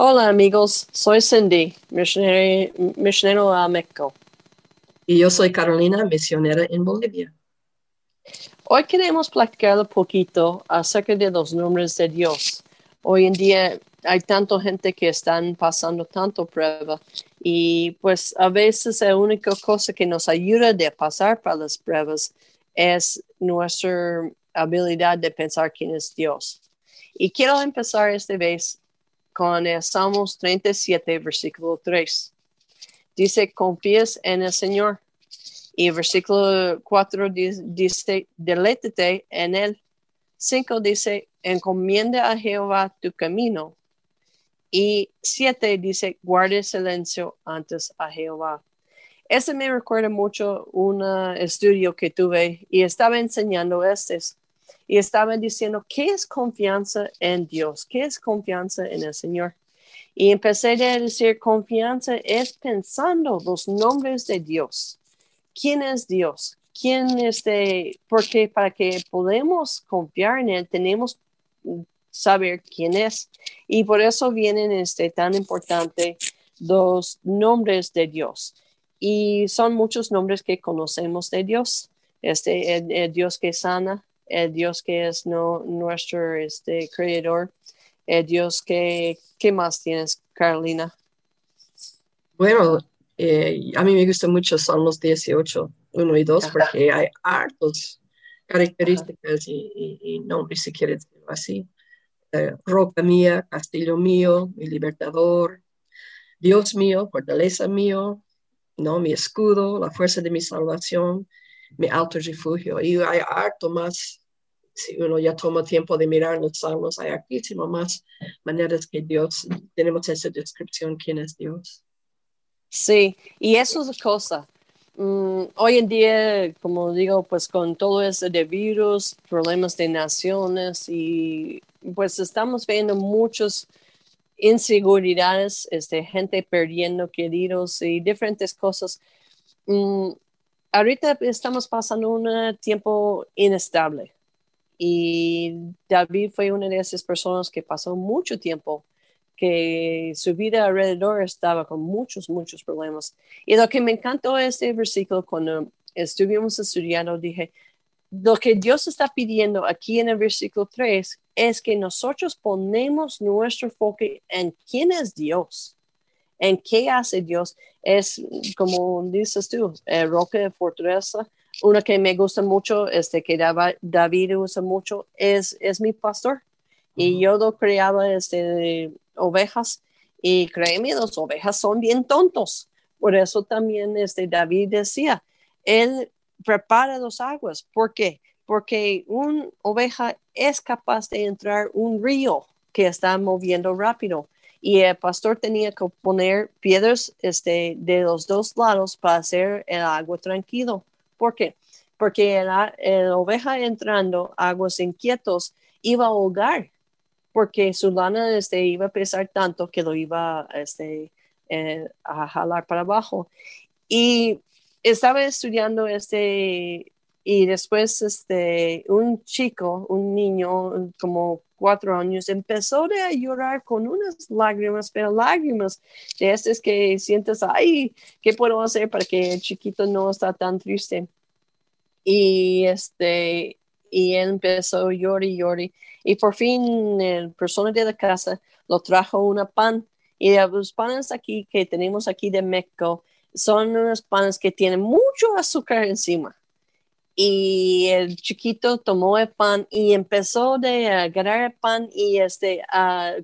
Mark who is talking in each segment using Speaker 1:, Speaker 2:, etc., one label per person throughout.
Speaker 1: Hola amigos, soy Cindy, misionero a México.
Speaker 2: Y yo soy Carolina, misionera en Bolivia.
Speaker 1: Hoy queremos platicar un poquito acerca de los nombres de Dios. Hoy en día hay tanta gente que están pasando tanto prueba y pues a veces la única cosa que nos ayuda de pasar para las pruebas es nuestra habilidad de pensar quién es Dios. Y quiero empezar esta vez con el Salmos 37, versículo 3. Dice, confíes en el Señor. Y versículo 4 dice, deleítate en él. 5 dice, encomienda a Jehová tu camino. Y 7 dice, guarde silencio antes a Jehová. Ese me recuerda mucho un estudio que tuve y estaba enseñando este y estaba diciendo, ¿qué es confianza en Dios? ¿Qué es confianza en el Señor? Y empecé a decir, confianza es pensando los nombres de Dios. ¿Quién es Dios? ¿Quién es de, porque para que podamos confiar en Él tenemos saber quién es. Y por eso vienen este, tan importante los nombres de Dios. Y son muchos nombres que conocemos de Dios. Este, Dios que sana, el Dios que es no, nuestro este, creador, el Dios que, ¿qué más tienes, Carolina?
Speaker 2: Bueno, eh, a mí me gusta mucho los 18, 1 y 2, porque hay hartos características y, nombres, si quieres decirlo así. Eh, roca mía, castillo mío, mi libertador, Dios mío, fortaleza mío, no mi escudo, la fuerza de mi salvación, mi alto refugio. Y hay harto más, si uno ya toma tiempo de mirar los salmos, hay hartísimo más maneras que Dios, tenemos esa descripción, quién es Dios.
Speaker 1: Sí, y eso es cosa. Mm, hoy en día, como digo, pues con todo eso de virus, problemas de naciones y pues estamos viendo muchos inseguridades, este, gente perdiendo queridos y diferentes cosas. Mm, ahorita estamos pasando un tiempo inestable y David fue una de esas personas que pasó mucho tiempo que su vida alrededor estaba con muchos, muchos problemas. Y lo que me encantó este versículo cuando estuvimos estudiando, dije, lo que Dios está pidiendo aquí en el versículo 3 es que nosotros ponemos nuestro enfoque en quién es Dios, en qué hace Dios. Es como dices tú, el roca de fortaleza. Una que me gusta mucho, este que David usa mucho, es, es mi pastor. Y yo lo creaba este, ovejas y créeme, las ovejas son bien tontos. Por eso también este David decía, él prepara las aguas. ¿Por qué? Porque una oveja es capaz de entrar un río que está moviendo rápido y el pastor tenía que poner piedras este, de los dos lados para hacer el agua tranquilo. ¿Por qué? Porque la, oveja entrando aguas inquietos iba a ahogar porque su lana este, iba a pesar tanto que lo iba este, eh, a jalar para abajo. Y estaba estudiando este, y después este, un chico, un niño como cuatro años, empezó a llorar con unas lágrimas, pero lágrimas de estas que sientes, ay, ¿qué puedo hacer para que el chiquito no está tan triste? Y este, y él empezó a llorar y llorar. Y por fin el persona de la casa lo trajo una pan. Y los panes aquí que tenemos aquí de México son unos panes que tienen mucho azúcar encima. Y el chiquito tomó el pan y empezó de agarrar el pan y este,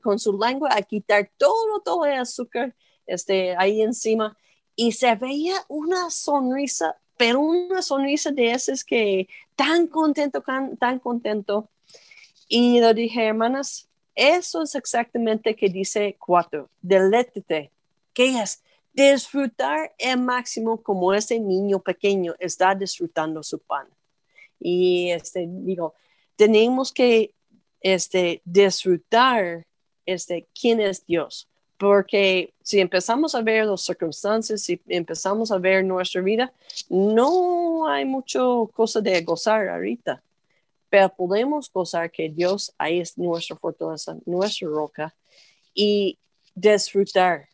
Speaker 1: con su lengua a quitar todo, todo el azúcar este, ahí encima. Y se veía una sonrisa pero una sonrisa de esas que tan contento, tan, contento. Y le dije, hermanas, eso es exactamente que dice cuatro, deleite, que es disfrutar el máximo como ese niño pequeño está disfrutando su pan. Y este, digo, tenemos que este, disfrutar este, quién es Dios porque si empezamos a ver las circunstancias, si empezamos a ver nuestra vida, no hay mucho cosa de gozar ahorita, pero podemos gozar que Dios ahí es nuestra fortaleza, nuestra roca, y disfrutar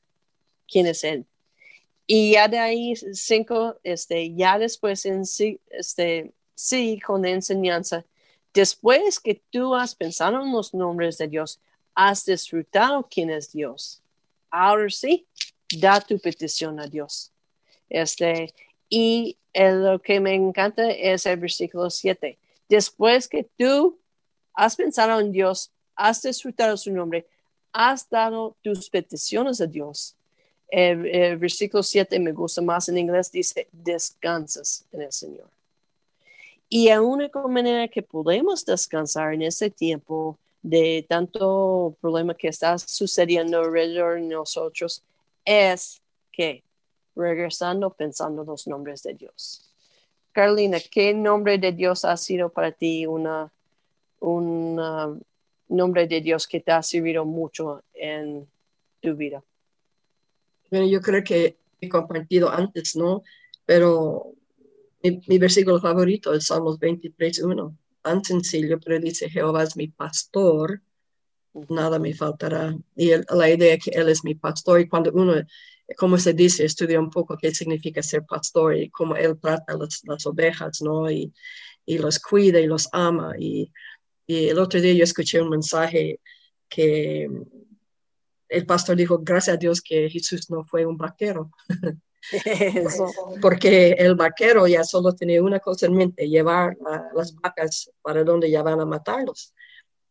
Speaker 1: quién es Él. Y ya de ahí, cinco, este, ya después en sí, este, sí, con la enseñanza, después que tú has pensado en los nombres de Dios, has disfrutado quién es Dios. Ahora sí, da tu petición a Dios. Este, y lo que me encanta es el versículo 7. Después que tú has pensado en Dios, has disfrutado su nombre, has dado tus peticiones a Dios. El, versículo 7 me gusta más en inglés, dice, descansas en el Señor. Y la única manera que podemos descansar en este tiempo de tanto problema que está sucediendo alrededor de nosotros es que regresando pensando los nombres de Dios. Carolina, ¿qué nombre de Dios ha sido para ti una, un nombre de Dios que te ha servido mucho en tu vida?
Speaker 2: Bueno, yo creo que he compartido antes, ¿no? Pero mi, versículo favorito es Salmos 23.1. Tan sencillo, pero dice, Jehová es mi pastor, nada me faltará. Y la idea que Él es mi pastor, y cuando uno, como se dice, estudia un poco qué significa ser pastor y cómo Él trata las, las ovejas, ¿no? Y, y, los cuida y los ama. Y, y el otro día yo escuché un mensaje que el pastor dijo, gracias a Dios que Jesús no fue un vaquero. Porque el vaquero ya solo tenía una cosa en mente, llevar las vacas para donde ya van a matarlos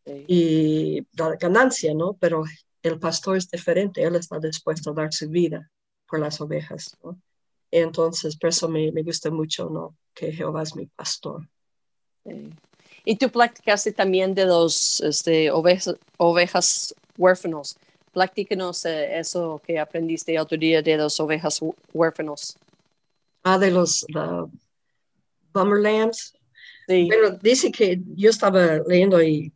Speaker 2: y dar ganancia, ¿no? Pero el pastor es diferente, él está dispuesto a dar su vida por las ovejas, ¿no? Entonces, por eso me, me gusta mucho, ¿no? Que Jehová es mi pastor.
Speaker 1: Y tú platicaste también de los este, ovejas, ovejas huérfanos. Platícanos eh, eso que aprendiste el otro día de las ovejas huérfanos.
Speaker 2: Ah, de los Bummer Lambs. Sí. Bueno, dice que yo estaba leyendo y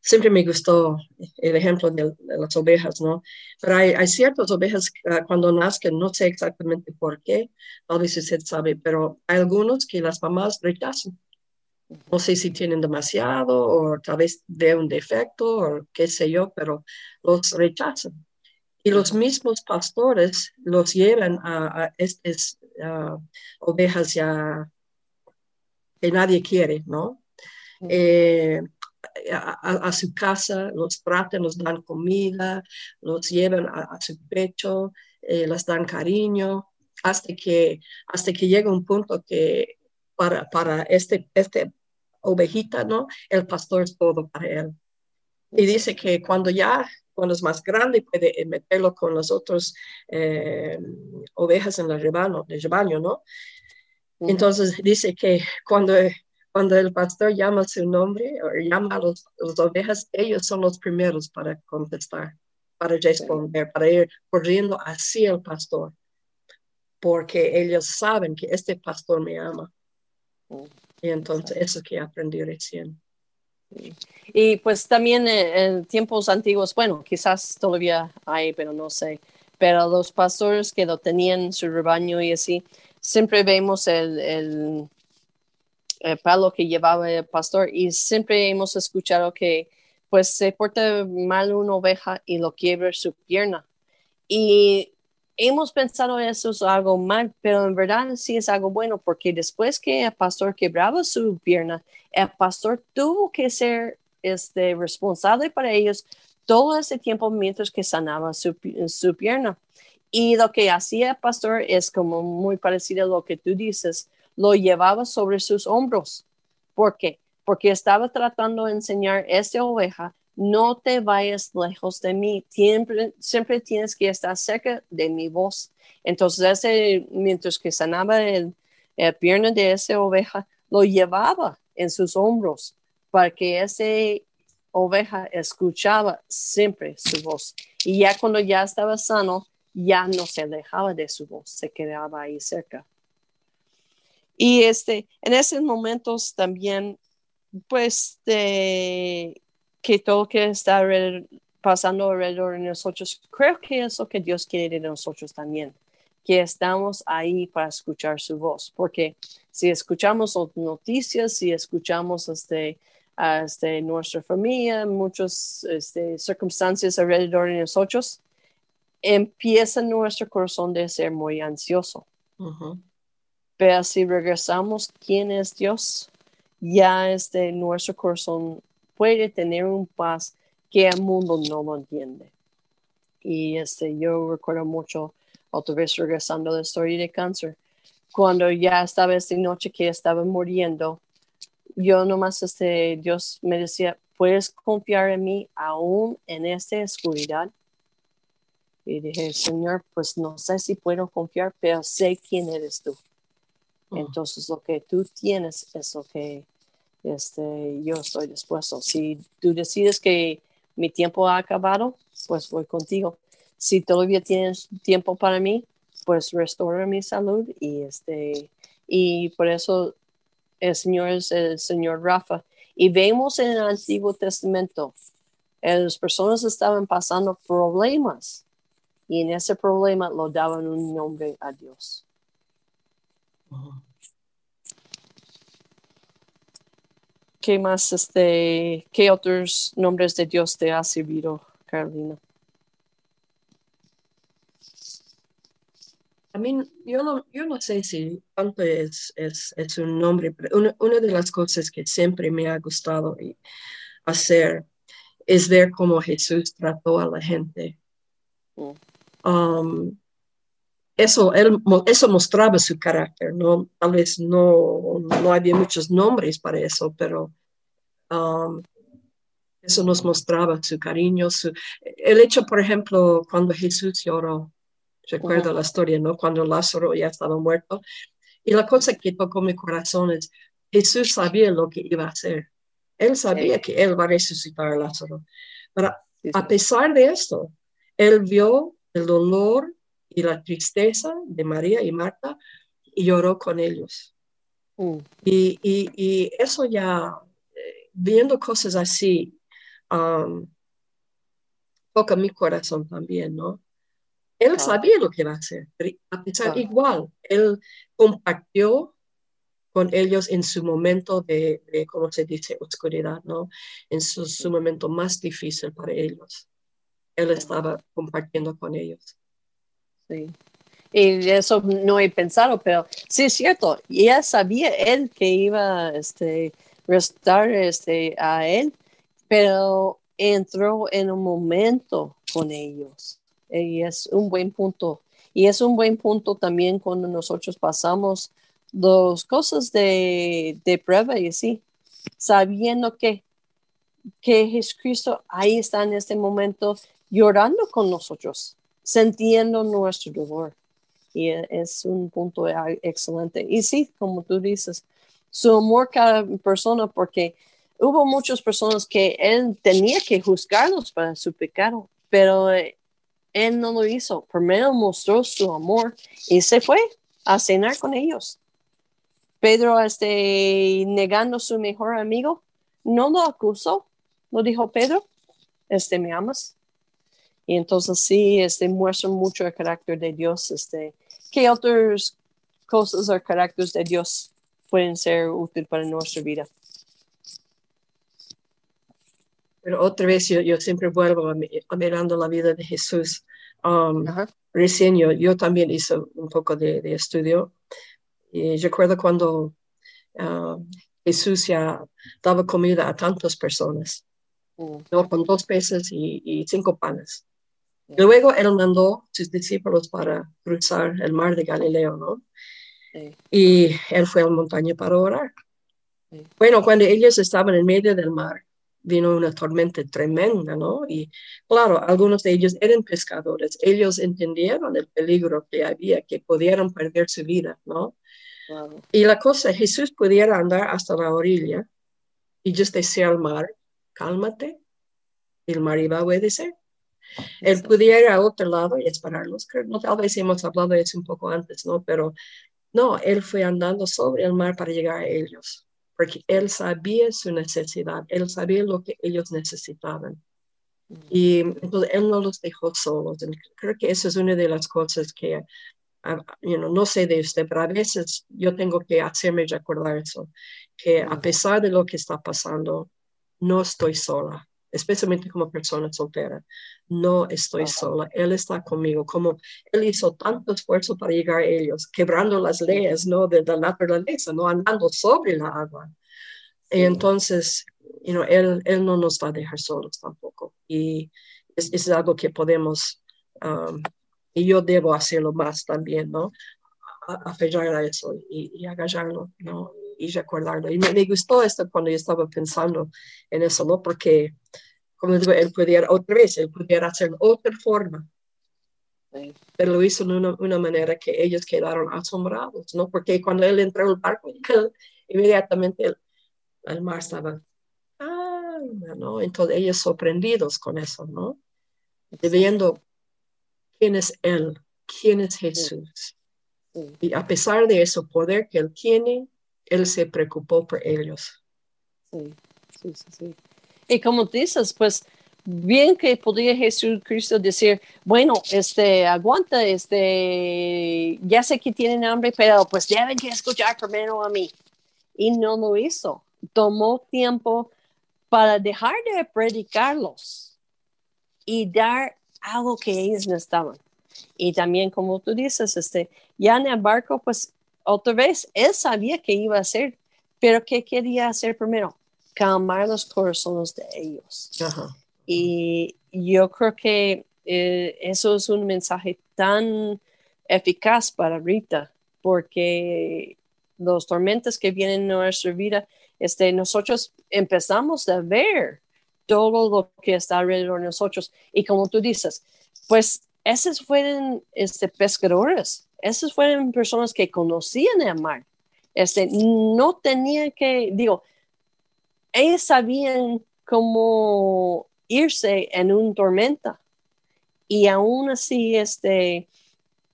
Speaker 2: siempre me gustó el ejemplo de, las ovejas, ¿no? Pero hay, ciertas ovejas uh, cuando nacen, no sé exactamente por qué, tal vez usted sabe, pero hay algunos que las mamás rechazan. No sé si tienen demasiado o tal vez de un defecto o qué sé yo, pero los rechazan. Y los mismos pastores los llevan a, estas ovejas ya que nadie quiere, ¿no? Eh, a, su casa, los tratan, los dan comida, los llevan a, su pecho, eh, les dan cariño, hasta que, hasta que llega un punto que para, para este, este ovejita, ¿no? El pastor es todo para él. Y dice que cuando ya, cuando es más grande, puede meterlo con las otras eh, ovejas en el rebaño, el rebaño ¿no? Entonces dice que cuando, cuando el pastor llama su nombre o llama a los, las ovejas, ellos son los primeros para contestar, para responder, para ir corriendo hacia el pastor, porque ellos saben que este pastor me ama. Y entonces eso que aprendí recién.
Speaker 1: Y pues también en tiempos antiguos, bueno, quizás todavía hay, pero no sé, pero los pastores que lo tenían su rebaño y así, siempre vemos el, el, palo que llevaba el pastor y siempre hemos escuchado que pues se porta mal una oveja y lo quiebra su pierna. Y hemos pensado eso es algo mal, pero en verdad sí es algo bueno, porque después que el pastor quebraba su pierna, el pastor tuvo que ser este, responsable para ellos todo ese tiempo mientras que sanaba su, su pierna. Y lo que hacía el pastor es como muy parecido a lo que tú dices, lo llevaba sobre sus hombros. ¿Por qué? Porque estaba tratando de enseñar a esta oveja no te vayas lejos de mí, siempre, siempre tienes que estar cerca de mi voz. Entonces, ese, mientras que sanaba el, el pierna de esa oveja, lo llevaba en sus hombros para que esa oveja escuchaba siempre su voz. Y ya cuando ya estaba sano, ya no se alejaba de su voz, se quedaba ahí cerca. Y este, en esos momentos también, pues, de, que todo que está pasando alrededor de nosotros, creo que es lo que Dios quiere de nosotros también, que estamos ahí para escuchar su voz, porque si escuchamos noticias, si escuchamos este, este, nuestra familia, muchas este, circunstancias alrededor de nosotros, empieza nuestro corazón de ser muy ansioso. Pero si regresamos, ¿quién es Dios? Ya este, nuestro corazón puede tener un paz que el mundo no lo entiende. Y este, yo recuerdo mucho, otra vez regresando a la historia de cáncer, cuando ya estaba esta noche que estaba muriendo, yo nomás, este, Dios me decía, ¿puedes confiar en mí aún en esta oscuridad? Y dije, Señor, pues no sé si puedo confiar, pero sé quién eres tú. Oh. Entonces lo que tú tienes es lo que este, yo estoy dispuesto. Si tú decides que mi tiempo ha acabado, pues voy contigo. Si todavía tienes tiempo para mí, pues restaura mi salud y este y por eso el Señor es el Señor Rafa. Y vemos en el Antiguo Testamento, las personas estaban pasando problemas y en ese problema lo daban un nombre a Dios. ¿Qué más, este, qué otros nombres de Dios te ha servido, Carolina?
Speaker 2: A mí, yo no, yo no sé si tanto es, es, es un nombre, pero una, una, de las cosas que siempre me ha gustado hacer es ver cómo Jesús trató a la gente. Mm. Um, eso, él, eso mostraba su carácter, ¿no? Tal vez no, no había muchos nombres para eso, pero um, eso nos mostraba su cariño, su, el hecho, por ejemplo, cuando Jesús lloró, Recuerdo la historia, ¿no? Cuando Lázaro ya estaba muerto. Y la cosa que tocó mi corazón es, Jesús sabía lo que iba a hacer. Él sabía que él va a resucitar a Lázaro. Pero a pesar de esto, él vio el dolor y la tristeza de María y Marta y lloró con ellos. Mm. Y, y, eso ya, viendo cosas así, um, toca mi corazón también, ¿no? Él sabía lo que iba a hacer, a pesar igual, él compartió con ellos en su momento de, de ¿cómo se dice?, oscuridad, ¿no? En su, su, momento más difícil para ellos. Él estaba compartiendo con ellos.
Speaker 1: Sí. Y eso no he pensado, pero sí es cierto. Ya sabía él que iba este, restar este, a él, pero entró en un momento con ellos y es un buen punto. Y es un buen punto también cuando nosotros pasamos dos cosas de, de prueba y así, sabiendo que, que Jesucristo ahí está en este momento llorando con nosotros, sintiendo nuestro dolor. Y es un punto excelente. Y sí, como tú dices, su amor cada persona, porque hubo muchas personas que él tenía que juzgarlos para su pecado, pero él no lo hizo. Primero mostró su amor y se fue a cenar con ellos. Pedro, este, negando su mejor amigo, no lo acusó. Lo dijo Pedro, este, ¿me amas? Y entonces sí, este, muestra mucho el carácter de Dios. Este, ¿Qué otras cosas o caracteres de Dios pueden ser útiles para nuestra vida?
Speaker 2: Pero otra vez yo, siempre vuelvo a, mirando la vida de Jesús. Um, recién yo, también hice un poco de, estudio y recuerdo cuando uh, Jesús ya daba comida a tantas personas, mm. ¿no? con dos peces y, cinco panes. Luego él mandó a sus discípulos para cruzar el mar de Galileo, ¿no? Y él fue a la montaña para orar. Bueno, cuando ellos estaban en medio del mar, vino una tormenta tremenda, ¿no? Y claro, algunos de ellos eran pescadores, ellos entendieron el peligro que había, que pudieran perder su vida, ¿no? Y la cosa, Jesús pudiera andar hasta la orilla y just decir al mar, cálmate, el mar iba a obedecer. Él pudiera ir a otro lado y esperarlos. No, tal vez hemos hablado de eso un poco antes, ¿no? Pero no, él fue andando sobre el mar para llegar a ellos porque él sabía su necesidad, él sabía lo que ellos necesitaban. Mm. Y entonces él no los dejó solos. creo que esa es una de las cosas que, ah, no sé de usted, pero a veces yo tengo que hacerme recordar eso, que a mm. pesar de lo que está pasando, no estoy sola. Especialmente como persona soltera. No estoy sola, Él está conmigo, como Él hizo tanto esfuerzo para llegar a ellos, quebrando las leyes ¿no? de la naturaleza, no andando sobre la agua. Y entonces, you know, él, él no nos va a dejar solos tampoco. Y es, es algo que podemos, um, y yo debo hacerlo más también, ¿no? aferrar a eso y, y agarrarlo, ¿no? Y recordarlo. Y me, me, gustó esto cuando yo estaba pensando en eso, ¿no? Porque, como digo, él pudiera, otra vez, él pudiera hacer otra forma. Pero lo hizo de una, una, manera que ellos quedaron asombrados, ¿no? Porque cuando él entró al barco, él, inmediatamente el, el, mar estaba, ah, ¿no? Entonces ellos sorprendidos con eso, ¿no? Viendo quién es él, quién es Jesús. Y a pesar de eso poder que él tiene, él se preocupó por ellos.
Speaker 1: Sí, sí, sí. Y como dices, pues bien que podía Jesucristo decir, bueno, este, aguanta, este, ya sé que tienen hambre, pero pues deben que escuchar primero a mí. Y no lo hizo. Tomó tiempo para dejar de predicarlos y dar algo que ellos necesitaban. Y también, como tú dices, este, ya en el barco, pues otra vez, él sabía que iba a hacer, pero ¿qué quería hacer primero? Calmar los corazones de ellos. Y yo creo que eh, eso es un mensaje tan eficaz para Rita, porque los tormentos que vienen en nuestra vida, este, nosotros empezamos a ver todo lo que está alrededor de nosotros. Y como tú dices, pues esos fueron este, pescadores, esas fueron personas que conocían el mar. Este, no tenían que, digo, ellos sabían cómo irse en una tormenta. Y aún así, este,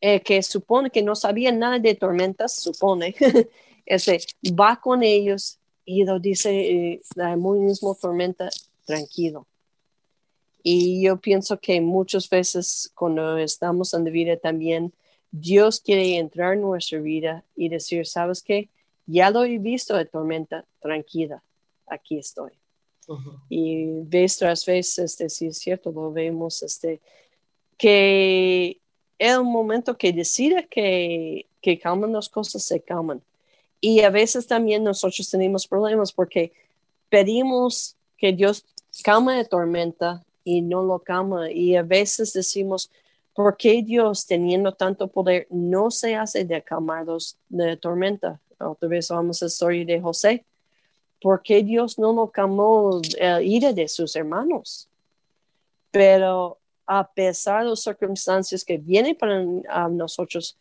Speaker 1: eh, que supone que no sabían nada de tormentas, supone, este, va con ellos y lo dice eh, la misma tormenta tranquilo. Y yo pienso que muchas veces cuando estamos en la vida también, Dios quiere entrar en nuestra vida y decir, ¿sabes qué? Ya lo he visto de tormenta, tranquila, aquí estoy. Y vez tras vez, este, sí es cierto, lo vemos, este, que el momento que decide que, que calman las cosas, se calman. Y a veces también nosotros tenemos problemas porque pedimos que Dios calma de tormenta y no lo calma. Y a veces decimos, ¿por qué Dios, teniendo tanto poder, no se hace de calmados de tormenta? Otra vez vamos a la historia de José. ¿Por qué Dios no lo calmó el ira de sus hermanos? Pero a pesar de las circunstancias que vienen para nosotros,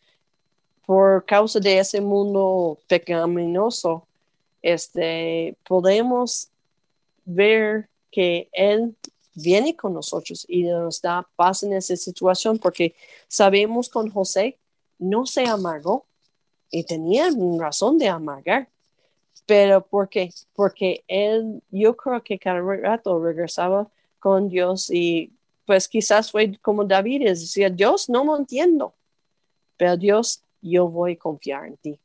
Speaker 1: por causa de ese mundo pecaminoso, este, podemos ver que Él viene con nosotros y nos da paz en esa situación porque sabemos con José no se amargó y tenía razón de amargar. Pero ¿por qué? Porque él, yo creo que cada rato regresaba con Dios y pues quizás fue como David, decía, Dios, no lo entiendo, pero Dios, yo voy a confiar en ti.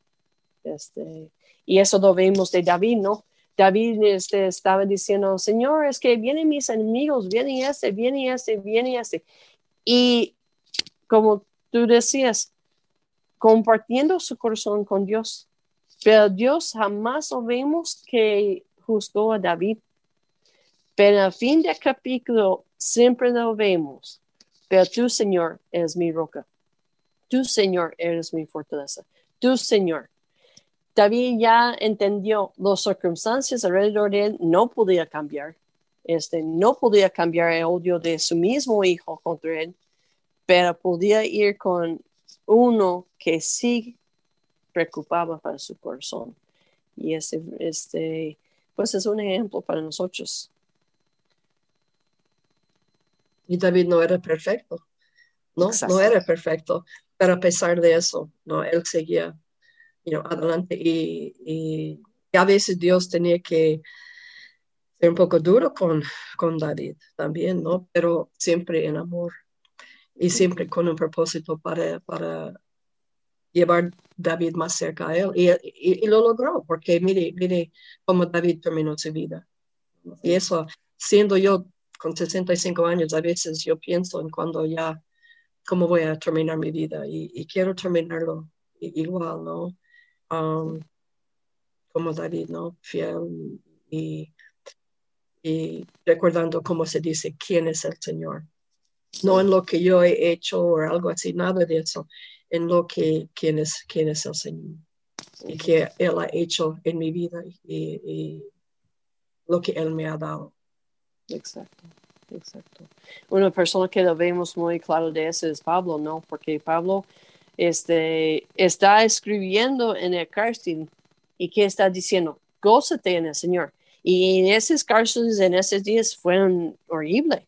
Speaker 1: Este, y eso lo vemos de David, ¿no? David este, estaba diciendo, Señor, es que vienen mis enemigos, viene este, viene este, viene este. Y como tú decías, compartiendo su corazón con Dios. Pero Dios jamás vemos que juzgó a David. Pero al fin del capítulo siempre lo vemos. Pero tú, Señor, eres mi roca. Tú, Señor, eres mi fortaleza. Tú, Señor, David ya entendió las circunstancias alrededor de él, no podía cambiar. Este, no podía cambiar el odio de su mismo hijo contra él, pero podía ir con uno que sí preocupaba para su corazón. Y ese, este, pues es un ejemplo para nosotros.
Speaker 2: Y David no era perfecto, ¿no? No era perfecto, pero a pesar de eso, ¿no? Él seguía adelante y, a veces Dios tenía que ser un poco duro con, con David también, ¿no? Pero siempre en amor y siempre con un propósito para, para llevar David más cerca a él. Y, lo logró, porque mire, mire cómo David terminó su vida. Y eso, siendo yo con 65 años, a veces yo pienso en cuando ya, cómo voy a terminar mi vida y, quiero terminarlo igual, ¿no? Um, como David, ¿no? Fiel y, y recordando cómo se dice quién es el Señor. No en lo que yo he hecho o algo así, nada de eso, en lo que quién es, quién es el Señor y que Él ha hecho en mi vida y, lo que Él me ha dado.
Speaker 1: Exacto, exacto. Una persona que lo vemos muy claro de eso es Pablo, ¿no? Porque Pablo este, está escribiendo en el cárcel y que está diciendo, gózate en el Señor. Y esos cárceles, en esos días, fueron horribles.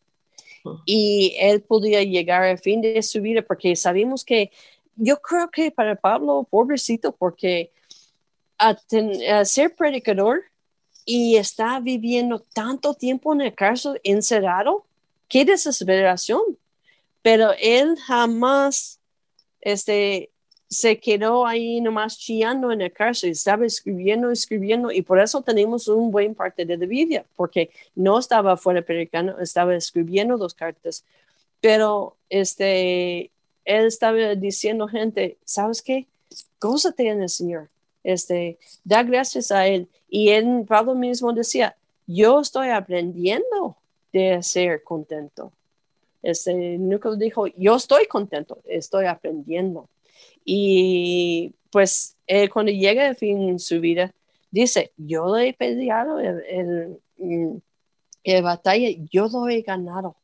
Speaker 1: Y él podía llegar al fin de su vida porque sabemos que yo creo que para Pablo, pobrecito, porque a, ser predicador y está viviendo tanto tiempo en el cárcel encerrado, qué desesperación. Pero él jamás este, se quedó ahí nomás chillando en el cárcel, estaba escribiendo, escribiendo, y por eso tenemos un buen parte de la Biblia, porque no estaba fuera predicando, estaba escribiendo dos cartas, pero este, él estaba diciendo gente, ¿sabes qué? Gózate en el Señor, este, da gracias a Él. Y él, Pablo mismo decía, yo estoy aprendiendo de ser contento. Este, nunca dijo, yo estoy contento, estoy aprendiendo. Y pues cuando llega al fin en su vida, dice, yo lo he peleado en, en, batalla, yo lo he ganado.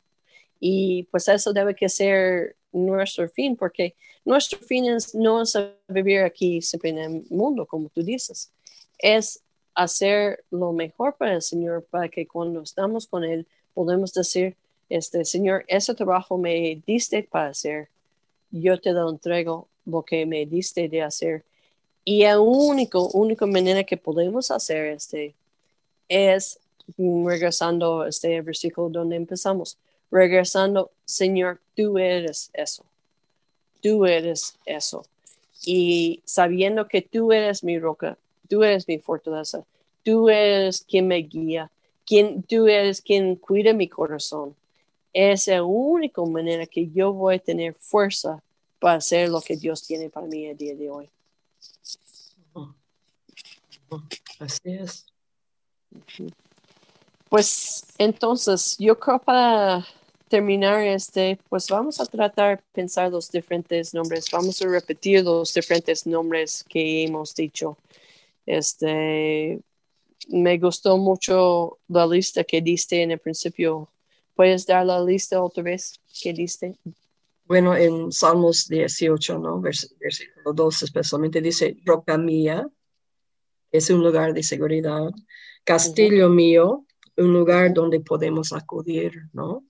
Speaker 1: Y pues eso debe que ser nuestro fin, porque nuestro fin es, no es vivir aquí siempre en el mundo, como tú dices, es hacer lo mejor para el Señor, para que cuando estamos con Él podemos decir, este Señor, ese trabajo me diste para hacer, yo te lo entrego lo que me diste de hacer. Y la único, única manera que podemos hacer este es regresando este versículo donde empezamos, regresando, Señor, tú eres eso, tú eres eso. Y sabiendo que tú eres mi roca, tú eres mi fortaleza, tú eres quien me guía, quien, tú eres quien cuida mi corazón. Es la única manera que yo voy a tener fuerza para hacer lo que Dios tiene para mí el día de hoy.
Speaker 2: Así es.
Speaker 1: Pues entonces, yo creo para terminar este, pues vamos a tratar de pensar los diferentes nombres. Vamos a repetir los diferentes nombres que hemos dicho. Este, me gustó mucho la lista que diste en el principio. ¿Puedes dar la lista otra vez que diste?
Speaker 2: Bueno, en Salmos 18, ¿no? versículo 2 especialmente dice, roca mía, es un lugar de seguridad, castillo mío, un lugar donde podemos acudir, ¿no?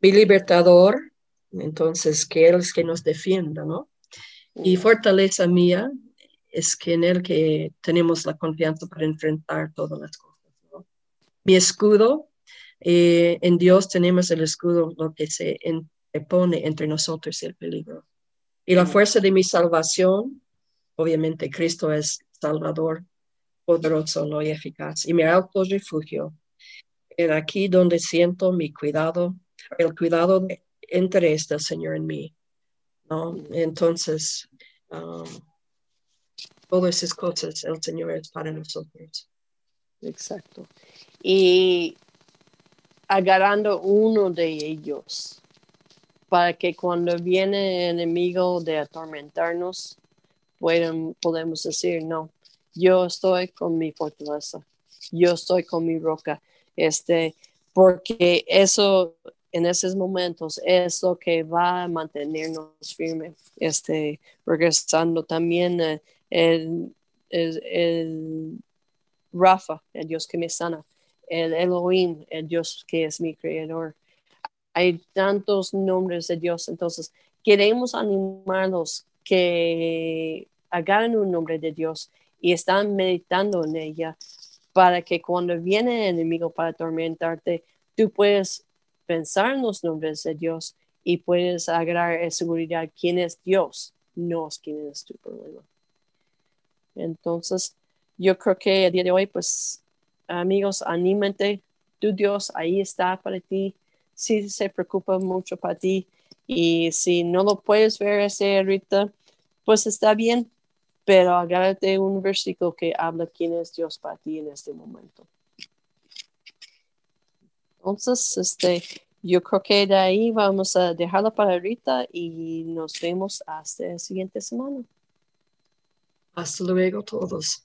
Speaker 2: Mi libertador, entonces, que Él es que nos defienda, ¿no? Y fortaleza mía es que en Él que tenemos la confianza para enfrentar todas las cosas, ¿no? Mi escudo, eh, en Dios tenemos el escudo, lo que se pone entre nosotros el peligro. Y la mm. fuerza de mi salvación, obviamente Cristo es Salvador, poderoso, no y eficaz. Y mi alto refugio, en aquí donde siento mi cuidado, el cuidado de interés del Señor en mí. ¿no? Entonces, um, todas esas cosas el Señor es para nosotros.
Speaker 1: Exacto. Y agarrando uno de ellos, para que cuando viene el enemigo de atormentarnos, pueden, podemos decir, no, yo estoy con mi fortaleza, yo estoy con mi roca, este, porque eso en esos momentos es lo que va a mantenernos firmes, este, regresando también eh, el, el, el Rafa, el Dios que me sana, el Elohim, el Dios que es mi creador, hay tantos nombres de Dios, entonces queremos animarlos que hagan un nombre de Dios y están meditando en ella para que cuando viene el enemigo para atormentarte, tú puedes pensar en los nombres de Dios y puedes agarrar en seguridad quién es Dios, no es quién es tu problema. Entonces, yo creo que a día de hoy, pues, amigos, anímate, tu Dios ahí está para ti sí se preocupa mucho para ti. Y si no lo puedes ver ese ahorita, pues está bien, pero agárrate un versículo que habla quién es Dios para ti en este momento. Entonces, este, yo creo que de ahí vamos a dejarlo para ahorita y nos vemos hasta la siguiente semana.
Speaker 2: Hasta luego todos.